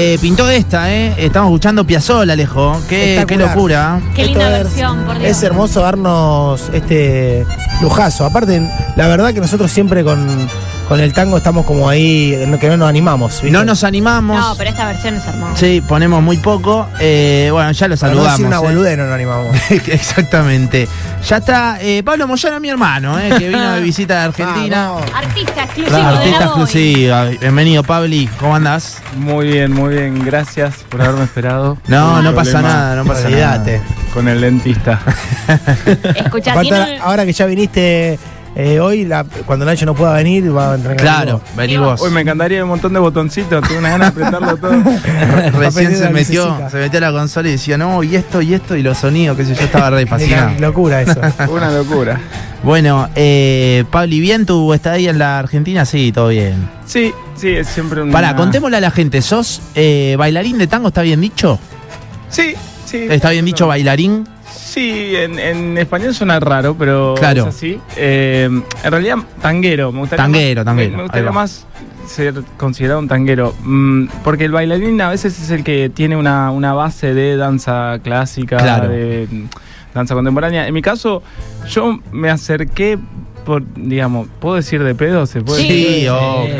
eh, pintó esta, ¿eh? Estamos escuchando Piazzolla, Alejo. Qué, locura. Qué Esto linda es- versión, por Dios. Es hermoso darnos este lujazo. Aparte, la verdad que nosotros siempre con, con el tango estamos como ahí, no- que no nos animamos. ¿viste? No nos animamos. No, pero esta versión es hermosa. Sí, ponemos muy poco. Eh, bueno, ya lo no saludamos. decir una ¿eh? boludez no nos animamos. Exactamente. Ya está eh, Pablo Moyano, mi hermano, eh, que vino de visita de Argentina. Artista exclusivo Claro, de artista la exclusiva. Bienvenido, Pabli. ¿Cómo andás? Muy bien, muy bien. Gracias por haberme esperado. No, no pasa nada, no pasa Olvídate. nada. Con el dentista. Tiene... ahora que ya viniste eh, hoy, la- cuando Nacho no pueda venir, va a entrar Claro, vení vos. Hoy me encantaría un montón de botoncitos. Tengo una ganas de apretarlo todo. Recién se metió, se metió a la consola y decía, no, y esto, y esto, y los sonidos, qué sé yo, estaba re fascinado. Locura eso. Una locura. Bueno, eh, Pabli, ¿bien tu estadía en la Argentina? Sí, todo bien. Sí, sí, es siempre un. Pará, contémosle a la gente, ¿sos eh, bailarín de tango? ¿Está bien dicho? Sí, sí. ¿Está bien dicho bailarín? Sí, en, en español suena raro, pero Claro. es así. Eh, en realidad, tanguero. Me gustaría Tanguero, más, tanguero, Me, gustaría más ser considerado un tanguero. Mm, porque el bailarín a veces es el que tiene una, una base de danza clásica, Claro. de danza contemporánea. En mi caso, yo me acerqué por, digamos, ¿puedo decir de pedo? ¿Se puede Sí. decir?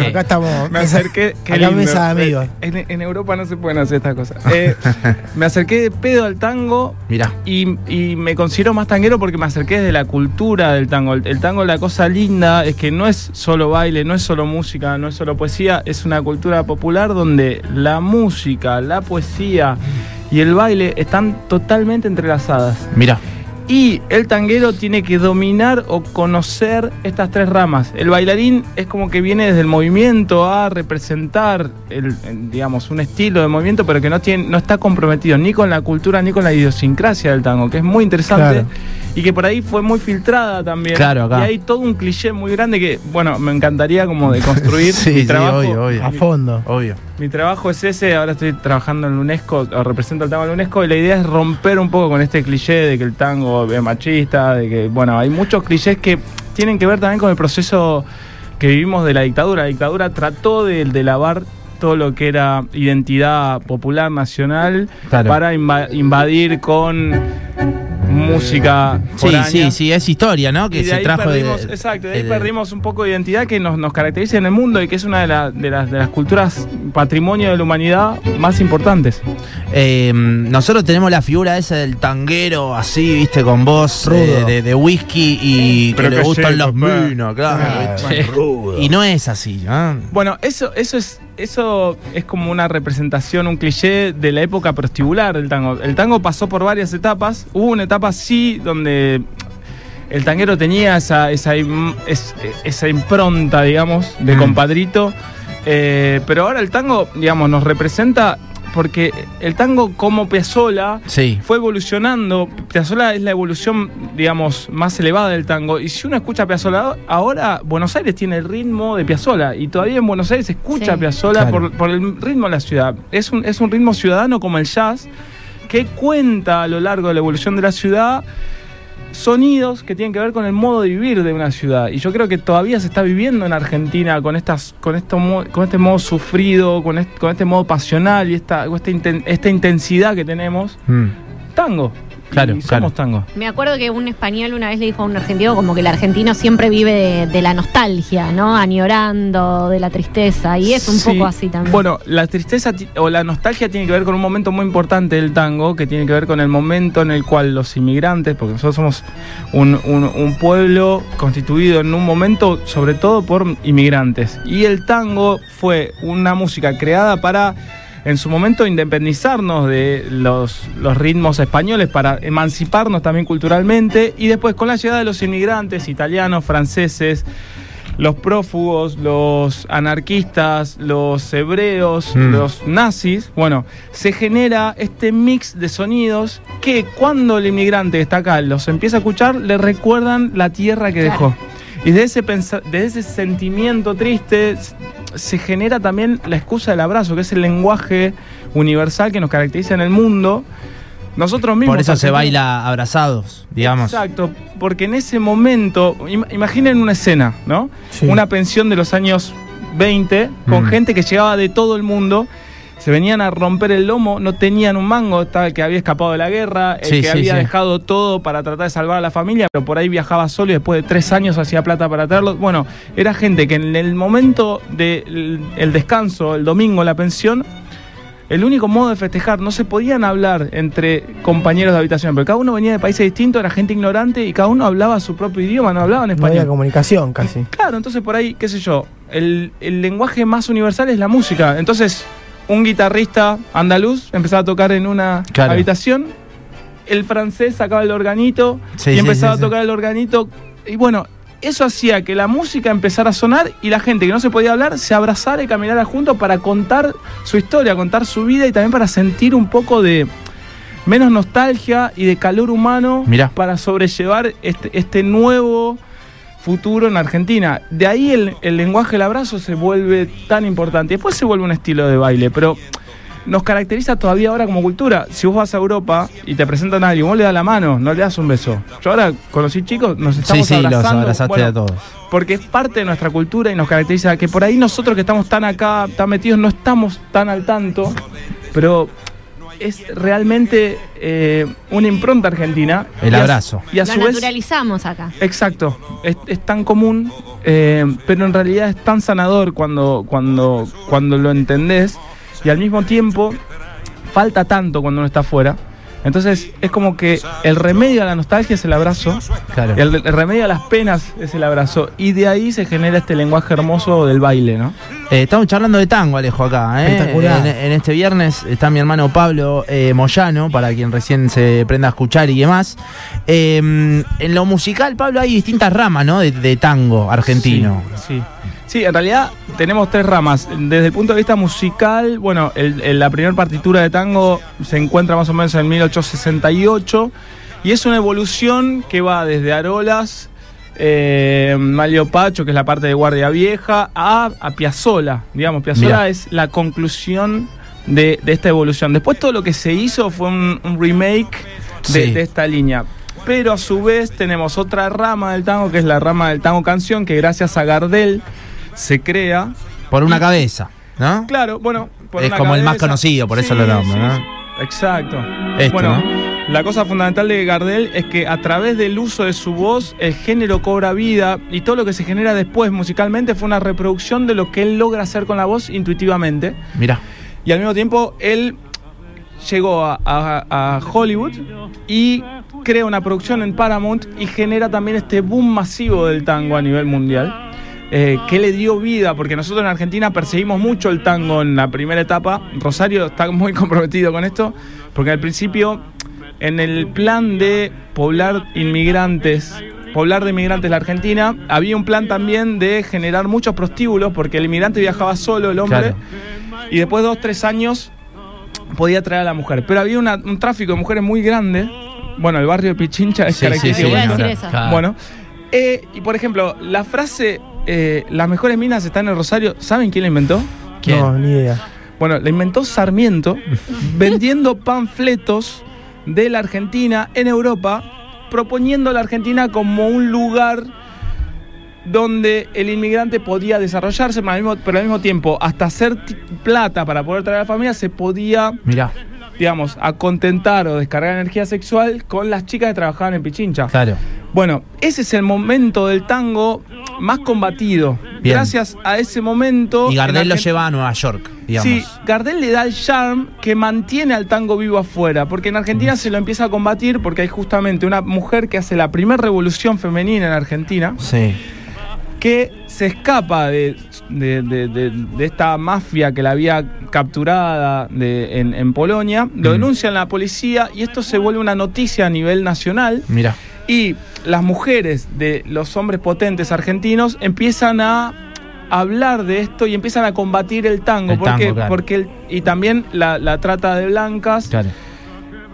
Acá estamos. Me acerqué. qué Acá lindo. mesa de amigos. En, en Europa no se pueden hacer estas cosas. Eh, me acerqué de pedo al tango Mirá. y, y me considero más tanguero porque me acerqué desde la cultura del tango. El, el tango, la cosa linda es que no es solo baile, no es solo música, no es solo poesía, es una cultura popular donde la música, la poesía y el baile están totalmente entrelazadas. Mirá. Y el tanguero tiene que dominar o conocer estas tres ramas. El bailarín es como que viene desde el movimiento a representar, el, el, digamos, un estilo de movimiento, pero que no, tiene, no está comprometido ni con la cultura ni con la idiosincrasia del tango, que es muy interesante Claro. y que por ahí fue muy filtrada también. Claro, acá. Y hay todo un cliché muy grande que, bueno, me encantaría como de construir Sí, mi sí, trabajo. obvio, obvio. A fondo. Obvio. Mi trabajo es ese, ahora estoy trabajando en la UNESCO, o represento el tango en la UNESCO, y la idea es romper un poco con este cliché de que el tango machista, de que, bueno, hay muchos clichés que tienen que ver también con el proceso que vivimos de la dictadura. La dictadura trató de, de lavar todo lo que era identidad popular nacional Claro. para inva- invadir con música Sí, foránea. sí, sí, es historia, ¿no? Que Y de se ahí trajo de- perdimos, exacto, de ahí de- perdimos un poco de identidad que nos, nos caracteriza en el mundo y que es una de, la- de las, de las culturas patrimonio de la humanidad más importantes. Eh, nosotros tenemos la figura esa del tanguero así, viste, con voz eh, de, de whisky y Pero que le gustan sí, los minos, claro. Ah. Y no es así, ¿no? Bueno, eso, eso es, eso es como una representación, un cliché de la época prostibular del tango. El tango pasó por varias etapas. Hubo una etapa sí donde el tanguero tenía esa, esa, esa impronta, digamos, de Mm. compadrito. Eh, pero ahora el tango, digamos, nos representa porque el tango como Piazzolla Sí. fue evolucionando. Piazzolla es la evolución, digamos, más elevada del tango. Y si uno escucha a Piazzolla ahora, Buenos Aires tiene el ritmo de Piazzolla. Y todavía en Buenos Aires se escucha Sí. a Piazzolla Claro. por, por el ritmo de la ciudad. Es un, es un ritmo ciudadano como el jazz que cuenta a lo largo de la evolución de la ciudad sonidos que tienen que ver con el modo de vivir de una ciudad. Y yo creo que todavía se está viviendo en Argentina con estas, con esto, con este modo sufrido, con este, con este modo pasional y esta, esta, inten- esta intensidad que tenemos. Mm. Tango. Claro, y somos tango. Me acuerdo que un español una vez le dijo a un argentino como que el argentino siempre vive de, de la nostalgia, ¿no? Añorando, de la tristeza. Y es un Sí. poco así también. Bueno, la tristeza o la nostalgia tiene que ver con un momento muy importante del tango, que tiene que ver con el momento en el cual los inmigrantes, porque nosotros somos un, un- un pueblo constituido en un momento sobre todo por inmigrantes. Y el tango fue una música creada para en su momento independizarnos de los, los ritmos españoles para emanciparnos también culturalmente y después con la llegada de los inmigrantes italianos, franceses, los prófugos, los anarquistas, los hebreos, Mm. los nazis, bueno, se genera este mix de sonidos que cuando el inmigrante está acá los empieza a escuchar, le recuerdan la tierra que Claro. dejó. Y de ese, de ese sentimiento triste se genera también la excusa del abrazo, que es el lenguaje universal que nos caracteriza en el mundo. Nosotros mismos. Por eso se baila abrazados, digamos. Exacto, porque en ese momento, im- imaginen una escena, ¿no? Sí. Una pensión de los años 20 con Mm. gente que llegaba de todo el mundo se venían a romper el lomo, no tenían un mango, estaba el que había escapado de la guerra, el Sí, que sí, había sí. dejado todo para tratar de salvar a la familia, pero por ahí viajaba solo y después de tres años hacía plata para traerlo. Bueno, era gente que en el momento del el descanso, el domingo, la pensión, el único modo de festejar, no se podían hablar entre compañeros de habitación, pero cada uno venía de países distintos, era gente ignorante y cada uno hablaba su propio idioma, no hablaban No español. había comunicación casi. Claro, entonces por ahí, qué sé yo, el, el lenguaje más universal es la música. Entonces, un guitarrista andaluz empezaba a tocar en una Claro. habitación, el francés sacaba el organito Sí, y sí, empezaba sí, a tocar el organito. Y bueno, eso hacía que la música empezara a sonar y la gente que no se podía hablar se abrazara y caminara juntos para contar su historia, contar su vida y también para sentir un poco de menos nostalgia y de calor humano Mirá. para sobrellevar este, este nuevo futuro en Argentina. De ahí el, el lenguaje del abrazo se vuelve tan importante. Después se vuelve un estilo de baile, pero nos caracteriza todavía ahora como cultura. Si vos vas a Europa y te presentan a alguien, vos le das la mano, no le das un beso. Yo ahora conocí chicos, nos Sí, estamos sí, los abrazando. abrazaste Bueno, a todos. porque es parte de nuestra cultura y nos caracteriza que por ahí nosotros que estamos tan acá, tan metidos, no estamos tan al tanto, pero es realmente eh, una impronta argentina. El Y a- abrazo. Y a Lo su vez, naturalizamos acá. exacto, es, es tan común, eh, pero en realidad es tan sanador cuando, cuando, cuando lo entendés y al mismo tiempo falta tanto cuando uno está afuera. Entonces es como que el remedio a la nostalgia es el abrazo Claro. el, el remedio a las penas es el abrazo. Y de ahí se genera este lenguaje hermoso del baile, ¿no? Eh, estamos charlando de tango, Alejo, acá. ¿eh? Espectacular. En, en este viernes está mi hermano Pablo eh, Moyano, para quien recién se prenda a escuchar y demás. Eh, en lo musical, Pablo, hay distintas ramas, ¿no? De, de tango argentino. Sí, sí. Sí, en realidad tenemos tres ramas. Desde el punto de vista musical, bueno, el- el- la primera partitura de tango se encuentra más o menos en 1868 y es una evolución que va desde Arolas, eh, Malio Pacho, que es la parte de Guardia Vieja, a, a Piazzolla. Digamos, Piazzolla Mirá. es la conclusión de, de esta evolución. Después todo lo que se hizo fue un, un remake de, Sí. de esta línea. Pero a su vez tenemos otra rama del tango, que es la rama del tango canción, que gracias a Gardel se crea. Por una cabeza, ¿no? Claro, bueno. por Es una como el más conocido, por eso lo nombro, ¿no? Exacto. Esto, bueno, ¿no? la cosa fundamental de Gardel es que a través del uso de su voz, el género cobra vida y todo lo que se genera después musicalmente fue una reproducción de lo que él logra hacer con la voz intuitivamente. Mirá. Y al mismo tiempo, él llegó a, a- a Hollywood y crea una producción en Paramount y genera también este boom masivo del tango a nivel mundial. Eh, que le dio vida, porque nosotros en Argentina perseguimos mucho el tango en la primera etapa. Rosario está muy comprometido con esto, porque al principio, en el plan de poblar inmigrantes, poblar de inmigrantes la Argentina, había un plan también de generar muchos prostíbulos, porque el inmigrante viajaba solo, el hombre, Claro. y después de dos, tres años podía traer a la mujer. Pero había una- un tráfico de mujeres muy grande. Bueno, el barrio de Pichincha es Sí, característico. sí. Claro. Bueno, eh, y por ejemplo, la frase eh, las mejores minas están en el Rosario, ¿saben quién la inventó? ¿Quién? No, ni idea. Bueno, la inventó Sarmiento vendiendo panfletos de la Argentina en Europa, proponiendo a la Argentina como un lugar donde el inmigrante podía desarrollarse, pero al mismo, pero al mismo tiempo, hasta hacer plata para poder traer a la familia, se podía, Mirá, digamos, acontentar o descargar energía sexual con las chicas que trabajaban en Pichincha. claro. Bueno, ese es el momento del tango más combatido. Bien. Gracias a ese momento. Y Gardel lo lleva a Nueva York, digamos. Sí, Gardel le da el charm que mantiene al tango vivo afuera, porque en Argentina se lo empieza a combatir porque hay justamente una mujer que hace la primera revolución femenina en Argentina, Sí. que se escapa de, de- de- de- de esta mafia que la había capturada en, en Polonia, lo Mm. denuncian a la policía y esto se vuelve una noticia a nivel nacional. Mira. Y las mujeres de los hombres potentes argentinos empiezan a hablar de esto y empiezan a combatir el tango. El ¿Por qué? tango, claro. Porque el- y también la, la trata de blancas Claro.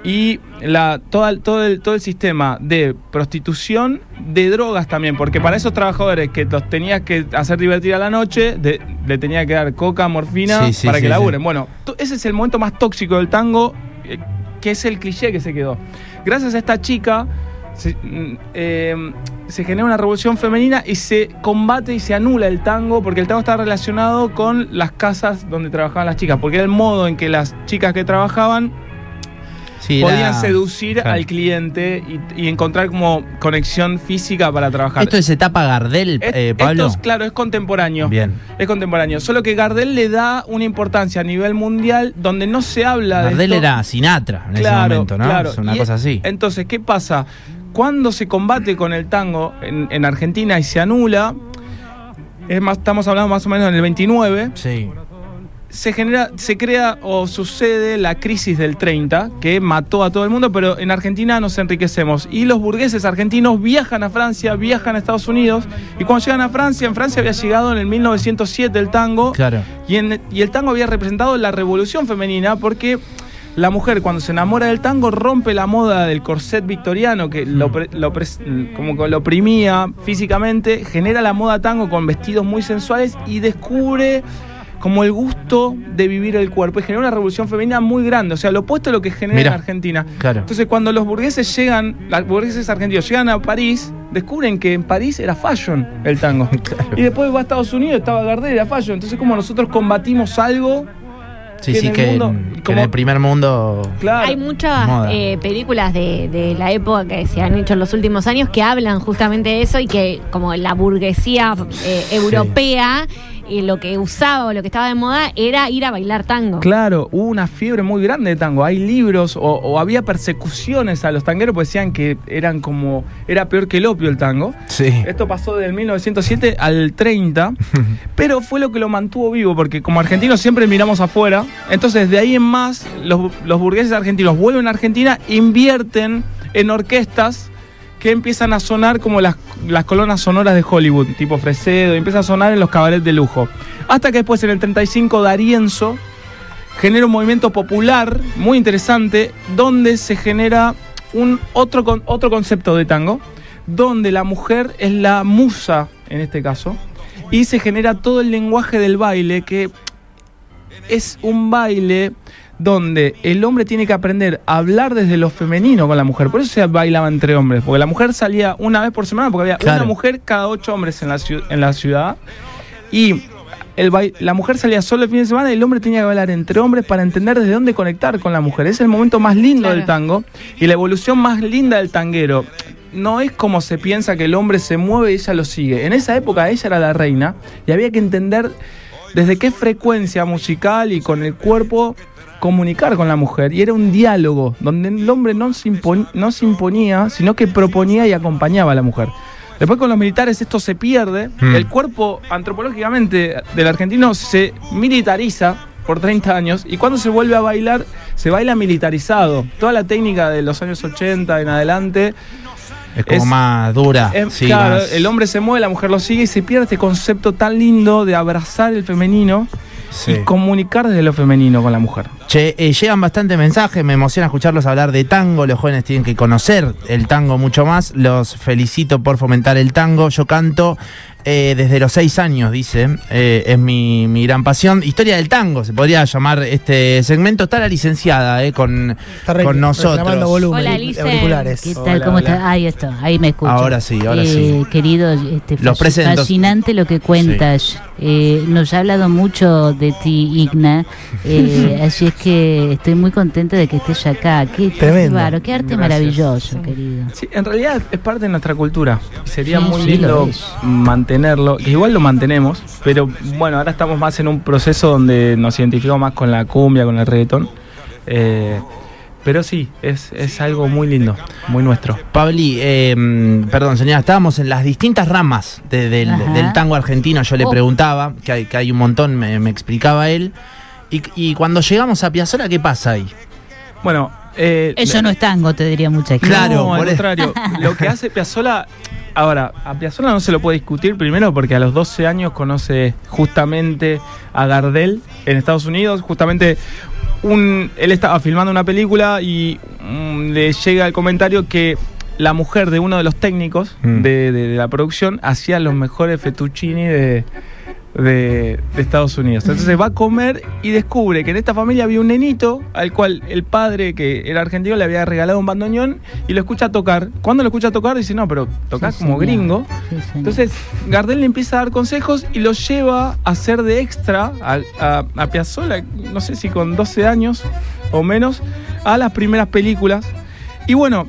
y la, toda el- todo, el, todo el sistema de prostitución, de drogas también, porque para esos trabajadores que los tenías que hacer divertir a la noche, de- le tenía que dar coca, morfina Sí, sí, para sí, que laburen. Bueno, ese es el momento más tóxico del tango, eh, que es el cliché que se quedó. Gracias a esta chica, se, mm, eh, se genera una revolución femenina y se combate y se anula el tango porque el tango está relacionado con las casas donde trabajaban las chicas, porque era el modo en que las chicas que trabajaban Sí, podían era- seducir claro. al cliente y, y encontrar como conexión física para trabajar. ¿Esto es etapa Gardel, Es- eh, Pablo? esto es, claro, es contemporáneo. Bien. Es contemporáneo. Solo que Gardel le da una importancia a nivel mundial donde no se habla Gardel de. esto. era Sinatra en ese momento, ¿no? claro. Es una Y cosa así. Entonces, ¿qué pasa? Cuando se combate con el tango en, en Argentina y se anula, es más, estamos hablando más o menos en el 29, Sí. se genera, se crea o sucede la crisis del 30, que mató a todo el mundo, pero en Argentina nos enriquecemos. Y los burgueses argentinos viajan a Francia, viajan a Estados Unidos, y cuando llegan a Francia, en Francia había llegado en el 1907 el tango, Claro. y, en- y el tango había representado la revolución femenina porque la mujer cuando se enamora del tango rompe la moda del corset victoriano que lo, pre- lo como que lo oprimía físicamente, genera la moda tango con vestidos muy sensuales y descubre como el gusto de vivir el cuerpo y genera una revolución femenina muy grande, o sea, lo opuesto a lo que genera en Argentina. Claro. Entonces, cuando los burgueses llegan, los burgueses argentinos llegan a París, descubren que en París era fashion el tango. Y después va a Estados Unidos, estaba Gardel, era fashion. Entonces, como nosotros combatimos algo, Sí, que sí, en el que, mundo- en, que en como- el primer mundo. claro. Hay muchas eh, películas de, de la época que se han hecho en los últimos años que hablan justamente de eso y que como la burguesía eh, europea y lo que usaba o lo que estaba de moda era ir a bailar tango. Claro, hubo una fiebre muy grande de tango. Hay libros o, o había persecuciones a los tangueros porque decían que eran como. Era peor que el opio el tango. Sí. Esto pasó del 1907 al 30, pero fue lo que lo mantuvo vivo, porque como argentinos siempre miramos afuera, entonces de ahí en más los, los burgueses argentinos vuelven a Argentina, invierten en orquestas que empiezan a sonar como las, las colonas sonoras de Hollywood, tipo Fresedo, y empiezan a sonar en los cabarets de lujo. Hasta que después en el 35 Darienzo genera un movimiento popular muy interesante donde se genera un otro, otro concepto de tango, donde la mujer es la musa en este caso, y se genera todo el lenguaje del baile que es un baile donde el hombre tiene que aprender a hablar desde lo femenino con la mujer. Por eso se bailaba entre hombres, porque la mujer salía una vez por semana, porque había Claro. una mujer cada ocho hombres en la, ciu- en la ciudad. Y el la mujer salía solo el fin de semana y el hombre tenía que bailar entre hombres para entender desde dónde conectar con la mujer. Es el momento más lindo Claro. del tango y la evolución más linda del tanguero. No es como se piensa que el hombre se mueve y ella lo sigue. En esa época ella era la reina y había que entender desde qué frecuencia musical y con el cuerpo comunicar con la mujer. Y era un diálogo donde el hombre no se, impon- no se imponía, sino que proponía y acompañaba a la mujer. Después con los militares esto se pierde. Mm. El cuerpo antropológicamente del argentino se militariza por 30 años y cuando se vuelve a bailar se baila militarizado. Toda la técnica de los años 80 en adelante Es como Es- más dura. sí, claro, más- el hombre se mueve, la mujer lo sigue y se pierde este concepto tan lindo de abrazar el femenino sí. y comunicar desde lo femenino con la mujer. Che, eh, llegan bastante mensajes, me emociona escucharlos hablar de tango, los jóvenes tienen que conocer el tango mucho más, los felicito por fomentar el tango, yo canto eh, desde los seis años, dice, eh, es mi, mi gran pasión, historia del tango, se podría llamar este segmento, está la licenciada eh, con, Está re- con nosotros. volumen Hola, auriculares. ¿Qué tal? Hola, ¿Cómo hola. está? Ahí está, ahí me escucho. Ahora sí, ahora Eh, sí. Querido, este, Los presento. fascinante lo que cuentas. Eh, nos ha hablado mucho de ti, Igna. eh, así es que estoy muy contenta de que estés acá. Qué, qué Tremendo. qué arte Gracias. maravilloso, querido. Sí, en realidad es parte de nuestra cultura. Sería Sí, muy sí, lindo es. Mantenerlo, que igual lo mantenemos, pero bueno, ahora estamos más en un proceso donde nos identificamos más con la cumbia, con el reggaetón. Eh, pero sí, es, es algo muy lindo, muy nuestro. Pabli, eh, mm, perdón, señora, estábamos en las distintas ramas de- del, tango argentino. Yo le Oh. preguntaba, que hay, que hay un montón, me, me explicaba él. Y, y cuando llegamos a Piazzolla, ¿qué pasa ahí? Bueno, eh, Eso no es tango, te diría mucha gente. Claro, No, al por contrario. Lo que hace Piazzolla. Ahora, a Piazzolla no se lo puede discutir primero porque a los 12 años conoce justamente a Gardel en Estados Unidos. Justamente un, él estaba filmando una película y mm, le llega el comentario que la mujer de uno de los técnicos Mm. de, de- de la producción hacía los mejores fettuccini de, de, de Estados Unidos. Entonces va a comer y descubre que en esta familia había un nenito al cual el padre, que era argentino, le había regalado un bandoneón y lo escucha tocar. Cuando lo escucha tocar, dice, no, pero tocas Sí, como señor. gringo. Sí. Entonces Gardel le empieza a dar consejos y lo lleva a ser de extra a, a, a Piazzolla, no sé si con 12 años o menos, a las primeras películas. Y bueno,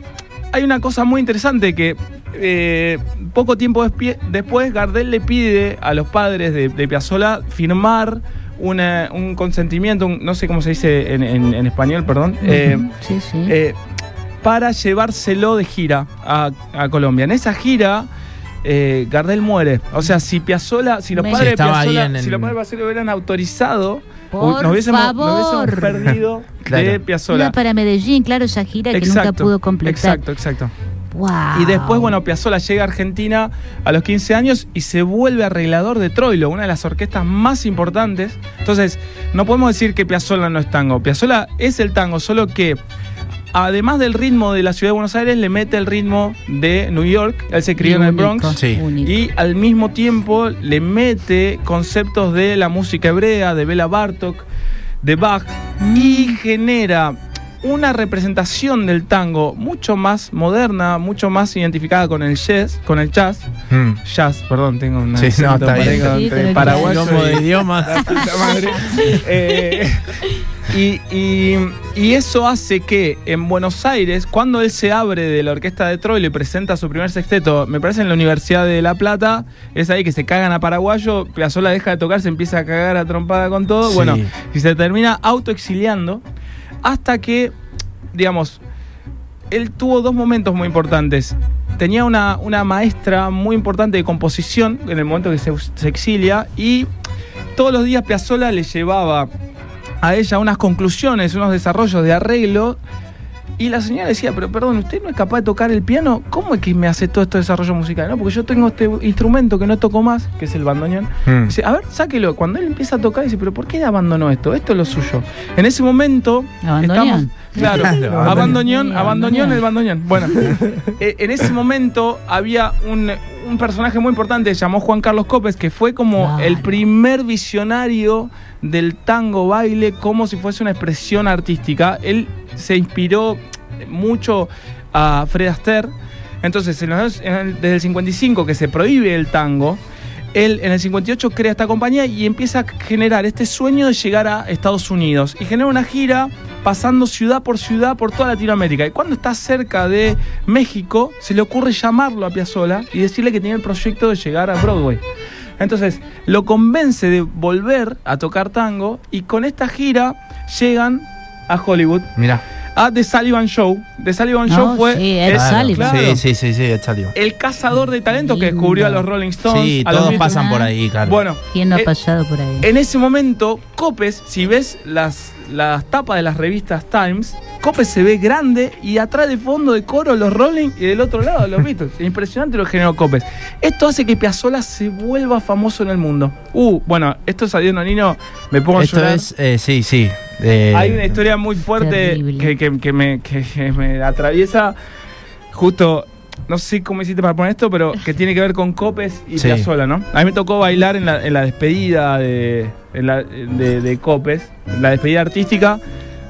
hay una cosa muy interesante que eh, poco tiempo después Gardel le pide a los padres de, de Piazzolla firmar una- un consentimiento, un- no sé cómo se dice en, en- en español, perdón. eh, sí, sí. eh, para llevárselo de gira a, a Colombia. En esa gira, eh, Gardel muere. O sea, si Piazzolla, si los Me- padres de en el- si los padres de hubieran autorizado, Por nos hubiésemos, nos favor. hubiésemos perdido Claro. de Iba Piazzolla. para Medellín, claro, esa gira que nunca pudo completar. Exacto, exacto. Wow. Y después, bueno, Piazzolla llega a Argentina a los 15 años y se vuelve arreglador de Troilo, una de las orquestas más importantes. Entonces, no podemos decir que Piazzolla no es tango. Piazzolla es el tango, solo que además del ritmo de la ciudad de Buenos Aires, le mete el ritmo de New York. Él se crió en el Bronx. Sí. Y al mismo tiempo le mete conceptos de la música hebrea, de Bela Bartok, de Bach, y genera una representación del tango mucho más moderna, mucho más identificada con el jazz, con el jazz, Mm. jazz, perdón, tengo una Sí, no, está bien. Sí, con el paraguayo de y- idiomas. la. Eh, y, y- y eso hace que en Buenos Aires, cuando él se abre de la orquesta de Troilo y presenta su primer sexteto, me parece en la Universidad de La Plata, es ahí que se cagan a paraguayo, Piazzolla deja de tocar, se empieza a cagar a trompada con todo, Sí. bueno, y se termina autoexiliando hasta que, digamos, él tuvo dos momentos muy importantes. Tenía una, una maestra muy importante de composición en el momento que se, exilia y todos los días Piazzolla le llevaba a ella unas conclusiones, unos desarrollos de arreglo. Y la señora decía, pero perdón, ¿usted no es capaz de tocar el piano? ¿Cómo es que me hace todo este desarrollo musical? No, porque yo tengo este instrumento que no toco más, que es el bandoneón. Mm. Dice, a ver, sáquelo. Cuando él empieza a tocar, dice, pero ¿por qué abandonó esto? Esto es lo suyo. En ese momento, Abandoneón. estamos... Claro, abandoneón, abandoneón. el bandoneón. Bueno, eh, en ese momento había un, un personaje muy importante, se llamó Juan Carlos Copes, que fue como Claro. el primer visionario del tango baile, como si fuese una expresión artística. Él se inspiró mucho a Fred Astaire. Entonces, en los- en el- desde el 55 que se prohíbe el tango, él en el 58 crea esta compañía y empieza a generar este sueño de llegar a Estados Unidos. Y genera una gira pasando ciudad por ciudad por toda Latinoamérica. Y cuando está cerca de México, se le ocurre llamarlo a Piazzolla y decirle que tiene el proyecto de llegar a Broadway. Entonces, lo convence de volver a tocar tango y con esta gira llegan a Hollywood, Mira. a The Sullivan Show. The Sullivan No, Show fue sí, Ed el- Sullivan. claro, Sí, sí, sí, sí, Ed Sullivan. el cazador de talentos que descubrió a los Rolling Stones. Sí, a todos pasan por ahí, claro. Bueno, ¿Quién no ha eh, pasado por ahí? en ese momento, Copes, si ves las, las tapas de las revistas Times, Copes se ve grande y atrás de fondo de coro los Rolling y del otro lado los Beatles. Impresionante lo que generó Copes. Esto hace que Piazzolla se vuelva famoso en el mundo. Uh, bueno, esto es Adiós Nonino, me pongo a Esto llorar. es, eh, sí, sí. eh, Hay una historia muy fuerte que, que- que me, que- que me atraviesa. Justo, no sé cómo hiciste para poner esto, pero que tiene que ver con Copes y Sí. Piazzolla, ¿no? A mí me tocó bailar en la, en la despedida de, en la- de, de Copes, en la despedida artística.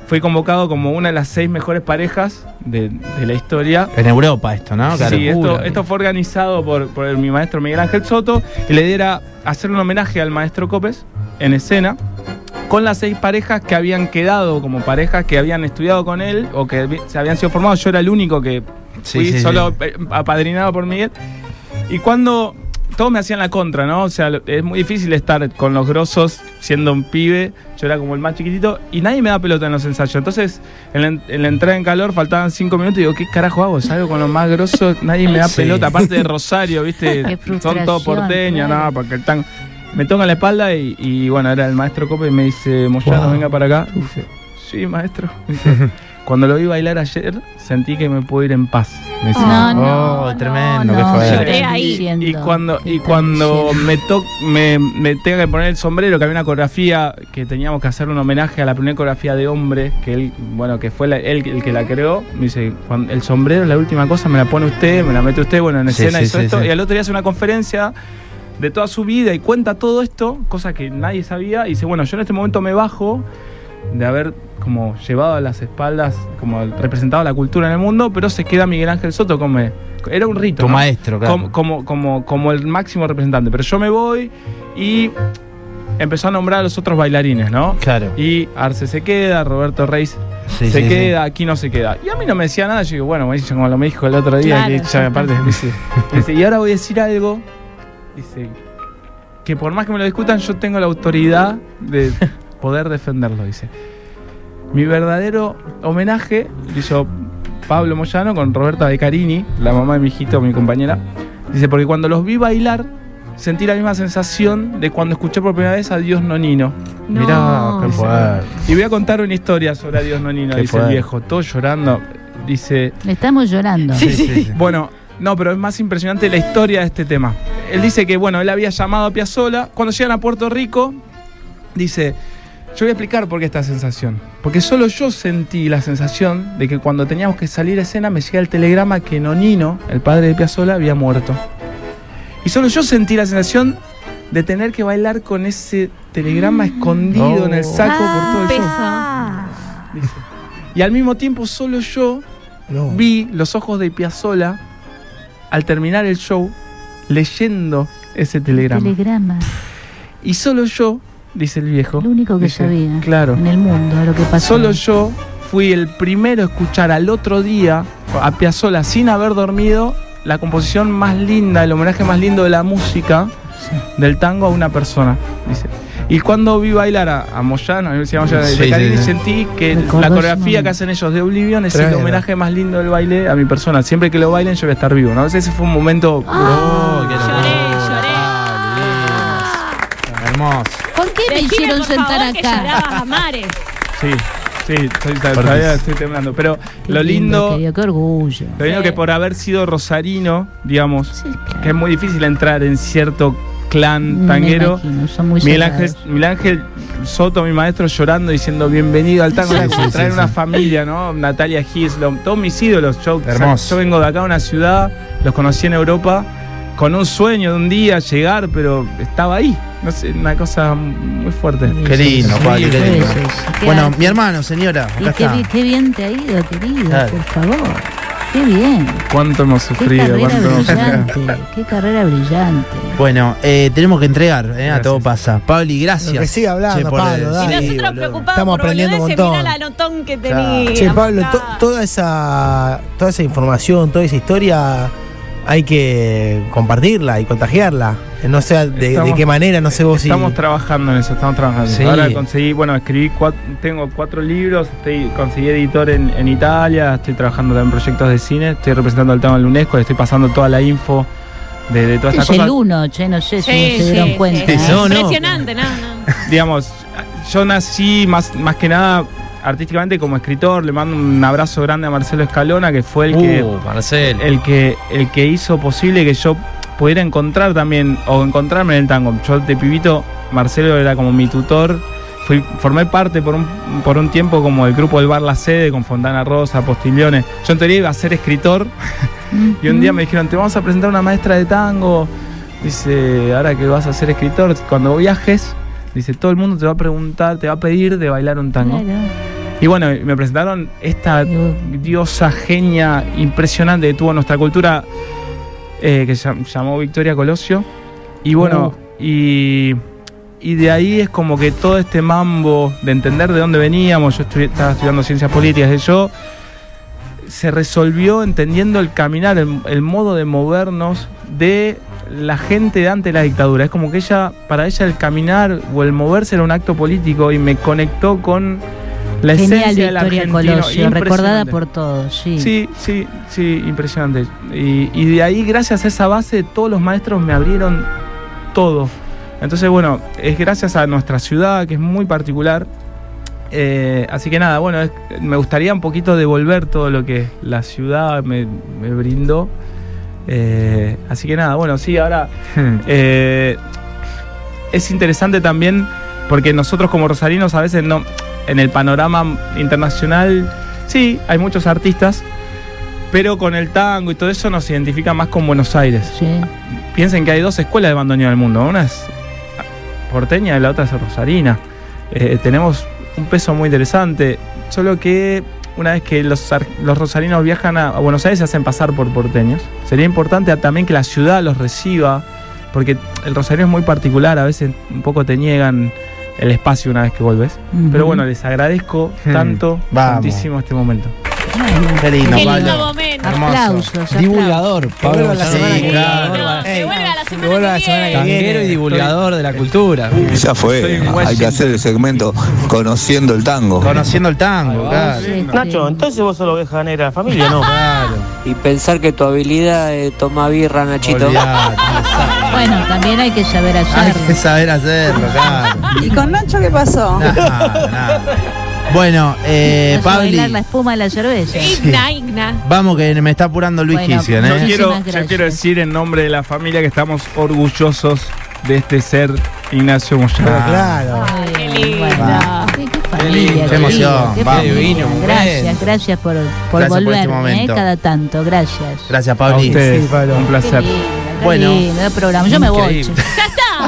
Fui convocado como una de las seis mejores parejas de, de la historia. En Europa esto, ¿no? Claro. Sí, esto, esto fue organizado por, por mi maestro Miguel Ángel Soto y la idea era hacer un homenaje al maestro Copes en escena con las seis parejas que habían quedado como parejas que habían estudiado con él o que se habían sido formados. Yo era el único que fui sí, solo sí. eh, apadrinado por Miguel. Y cuando todos me hacían la contra, ¿no? O sea, es muy difícil estar con los grosos siendo un pibe. Yo era como el más chiquitito y nadie me da pelota en los ensayos. Entonces, en la, en la entrada en calor faltaban cinco minutos y digo, ¿qué carajo hago? Salgo con los más grosos, nadie me da Sí. pelota. Aparte de Rosario, ¿viste? Qué Son todos porteños, claro. nada, porque el tan. Me toca la espalda y, y, bueno, era el maestro Cope y me dice, Moyano, Wow. venga para acá. Y dice, sí, maestro. Dice, Cuando lo vi bailar ayer, sentí que me puedo ir en paz. Me dice. No, Oh, no, tremendo, no, qué no, fuerte. Lloré ahí. diciendo, Y cuando, ¿qué y cuando me, to me, me tenga que poner el sombrero, que había una coreografía que teníamos que hacer un homenaje a la primera coreografía de hombre, que él, bueno, que fue la- él el que la creó, me dice, "Cuando- el sombrero, la última cosa, me la pone usted, me la mete usted, bueno, en Sí, escena sí, hizo sí, esto, sí. y al otro día hace una conferencia de toda su vida y cuenta todo esto, cosa que nadie sabía, y dice, bueno, yo en este momento me bajo de haber como llevado a las espaldas, como representado la cultura en el mundo, pero se queda Miguel Ángel Soto como... Era un rito. Tu ¿no? maestro, claro. Como, como, como, como el máximo representante. Pero yo me voy y empezó a nombrar a los otros bailarines, ¿no? Claro. Y Arce se queda, Roberto Reis Sí, se sí, queda, aquí no se queda. Y a mí no me decía nada, yo digo, bueno, como lo me dijo el otro día, Claro, que ya aparte me dice, me dice, y ahora voy a decir algo, dice, que por más que me lo discutan, yo tengo la autoridad de poder defenderlo, dice. Mi verdadero homenaje hizo Pablo Moyano con Roberta Beccarini, la mamá de mi hijito, mi compañera. Dice, porque cuando los vi bailar, sentí la misma sensación de cuando escuché por primera vez a Dios Nonino. No. Mirá, qué Dice, fuerte. y voy a contar una historia sobre a Dios Nonino, Qué dice el viejo, todo llorando. Dice, Estamos llorando. Sí, sí, sí. bueno, no, pero es más impresionante la historia de este tema. Él dice que, bueno, él había llamado a Piazzola. Cuando llegan a Puerto Rico, dice, yo voy a explicar por qué esta sensación. Porque solo yo sentí la sensación de que cuando teníamos que salir a escena me llega el telegrama que Nonino, el padre de Piazzola, había muerto. Y solo yo sentí la sensación de tener que bailar con ese telegrama escondido en el saco por todo el show. Y al mismo tiempo solo yo No. vi los ojos de Piazzola al terminar el show leyendo ese telegrama. Telegrama. Y solo yo, dice el viejo, Lo único que dice, sabía. Claro. En el mundo, lo que pasó. solo yo fui el primero a escuchar al otro día a Piazzola sin haber dormido la composición más linda, el homenaje más lindo de la música Sí. del tango a una persona, dice. Y cuando vi bailar a, a Moyano, a la Universidad Moyano de Sí, sí, Carini, sí. sentí que la coreografía que hacen ellos de Oblivion es el homenaje más lindo del baile a mi persona. Siempre que lo bailen yo voy a estar vivo, ¿no? Ese fue un momento... Oh, qué Lloré, lloré. Ah, Hermoso. ¿Por qué me hicieron por sentar acá? llorabas a mares. Sí, sí, estoy, todavía estoy temblando. Pero Qué lo lindo, querido, qué orgullo. lo lindo que por haber sido rosarino, digamos, Sí, claro. que es muy difícil entrar en cierto clan tanguero. imagino, Miguel Ángel. Miguel Ángel Soto, mi maestro, llorando, diciendo bienvenido al tango. Sí, traer sí, una sí. familia, ¿no? Natalia Gislom, todos mis ídolos. Yo, Hermoso. yo vengo de acá a una ciudad, los conocí en Europa, con un sueño de un día llegar, pero estaba ahí. No sé, una cosa muy fuerte. Qué lindo, Pablo, qué lindo. Bueno, mi hermano, señora, Y qué, está. qué bien te ha ido, querido, Claro. por favor. Qué bien. ¿Cuánto hemos Qué sufrido? carrera cuánto hemos brillante. qué carrera brillante. Bueno, eh, tenemos que entregar, eh, a todo pasa. Pabli, gracias. Que siga hablando, por Pablo, dale. Y Sí, nosotros boludo. preocupados Estamos por aprendiendo un montón. mirá la notón que tenía. Che, Pablo, to- toda esa toda esa información, toda esa historia hay que compartirla y contagiarla. No sé de, qué manera, no sé vos si. Estamos trabajando en eso, estamos trabajando. Sí. Ahora conseguí, bueno, escribí cuatro, tengo cuatro libros, estoy, conseguí editor en, en Italia, estoy trabajando también en proyectos de cine, estoy representando al tema de la UNESCO, le estoy pasando toda la info de, de todas Este estas es el uno, che, no sé si Sí, no se dieron sí, cuenta. sí. ¿eh? No, no. Impresionante, no, no. Digamos, yo nací más, más que nada artísticamente como escritor, le mando un abrazo grande a Marcelo Escalona, que fue el que Uh, Marcel. el que, el que hizo posible que yo pudiera encontrar también, o encontrarme en el tango. Yo de pibito, Marcelo era como mi tutor. Fui, formé parte por un, por un tiempo como el grupo del Bar La Sede con Fontana Rosa, Postillones. Yo en teoría iba a ser escritor y un día me dijeron, te vamos a presentar una maestra de tango. Dice, ahora que vas a ser escritor, cuando viajes, dice, todo el mundo te va a preguntar, te va a pedir de bailar un tango. Claro. Y bueno, me presentaron esta diosa genia impresionante que tuvo nuestra cultura, eh, que se llam- llamó Victoria Colosio. Y bueno, y, y de ahí es como que todo este mambo de entender de dónde veníamos, yo estaba estudiando ciencias políticas, de yo se resolvió entendiendo el caminar, el, el modo de movernos de la gente de antes de la dictadura. Es como que ella, para ella el caminar o el moverse era un acto político y me conectó con la Genial esencia Victoria. Colosio, recordada por todos, sí. Sí, sí, sí, impresionante. Y, y de ahí, gracias a esa base, todos los maestros me abrieron todo. Entonces, bueno, es gracias a nuestra ciudad, que es muy particular. Eh, así que nada, bueno, es- me gustaría un poquito devolver todo lo que la ciudad me, me brindó. Eh, así que nada, bueno, sí, ahora Hmm. eh, es interesante también porque nosotros como rosarinos a veces no, en el panorama internacional, sí, hay muchos artistas, Pero con el tango y todo eso nos identifica más con Buenos Aires. Sí. Piensen que hay dos escuelas de bandoneón en el mundo. Una es porteña y la otra es rosarina. Eh, tenemos un peso muy interesante. Solo que una vez que los, los rosarinos viajan a, a Buenos Aires se hacen pasar por porteños. Sería importante también que la ciudad los reciba. Porque el rosarino es muy particular. A veces un poco te niegan el espacio una vez que volves. Ujú. Pero bueno, les agradezco Hmm. tanto, tantísimo este momento. Qué lindo, Qué lindo momento. Hermoso. aplausos. Divulgador, Pablo la semana Sí, que la semana. Tanguero y divulgador de la cultura. Ya fue, hay que hacer el segmento Conociendo el Tango. Conociendo el tango, claro. Nacho, entonces vos sos la oveja negra de la familia, ¿no? Claro. Y pensar que tu habilidad es tomar birra, Nachito. Bueno, también hay que saber Hay hacerlo. que saber hacerlo, claro. ¿Y con Nacho qué pasó? Nada, nada. Bueno, eh, Pabli, la espuma de la cerveza. Igna, Igna. vamos que me está apurando Luis Bueno, Yo ¿eh? Quiero, yo quiero decir en nombre de la familia que estamos orgullosos de este ser Ignacio Moyano. claro. Ay, qué Bueno, lindo. qué, qué familia, lindo, qué emoción, qué familia. Divino Gracias, momento. gracias por, por Gracias por este volver, momento. ¿eh? cada tanto, gracias. Gracias, A Pabli. ustedes, Sí, Pablo. un Qué placer. lindo, qué Bueno. lindo el programa. Yo me voy.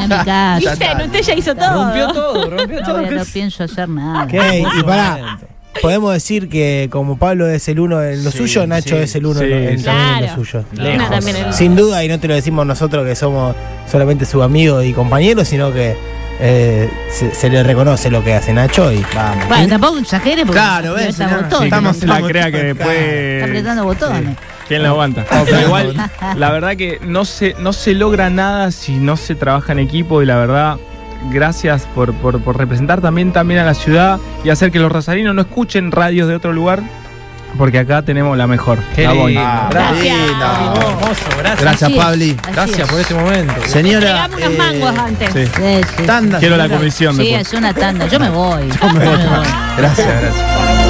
Está. A mi casa. Dicen, usted ya hizo todo. Rompió todo, rompió No, todo. ya no pienso hacer nada. ¿Qué? Y pará, podemos decir que como Pablo es el uno en lo Sí, suyo, Nacho sí, es el uno sí, en, en- sí. también en lo Claro. suyo. El- Sin duda, y no te lo decimos nosotros que somos solamente sus amigos y compañeros, sino que eh, se, se le reconoce lo que hace Nacho y vamos. Bueno, tampoco exagere porque Claro, ves, Estamos- no se la crea que Está después. apretando botones. ¿Quién la aguanta? Pero igual, la verdad que no se, no se logra nada si no se trabaja en equipo y la verdad, gracias por, por- por representar también, también a la ciudad y hacer que los rosarinos no escuchen radios de otro lugar, porque acá tenemos la mejor. Qué la lindo. Boina. Gracias. Hermoso, gracias. Pabli. Gracias por este momento. Señora. Unos eh, mangos antes. Sí. Sí, sí. Tanda, Quiero la comisión Sí, después. es una tanda. Yo me voy. Gracias, gracias.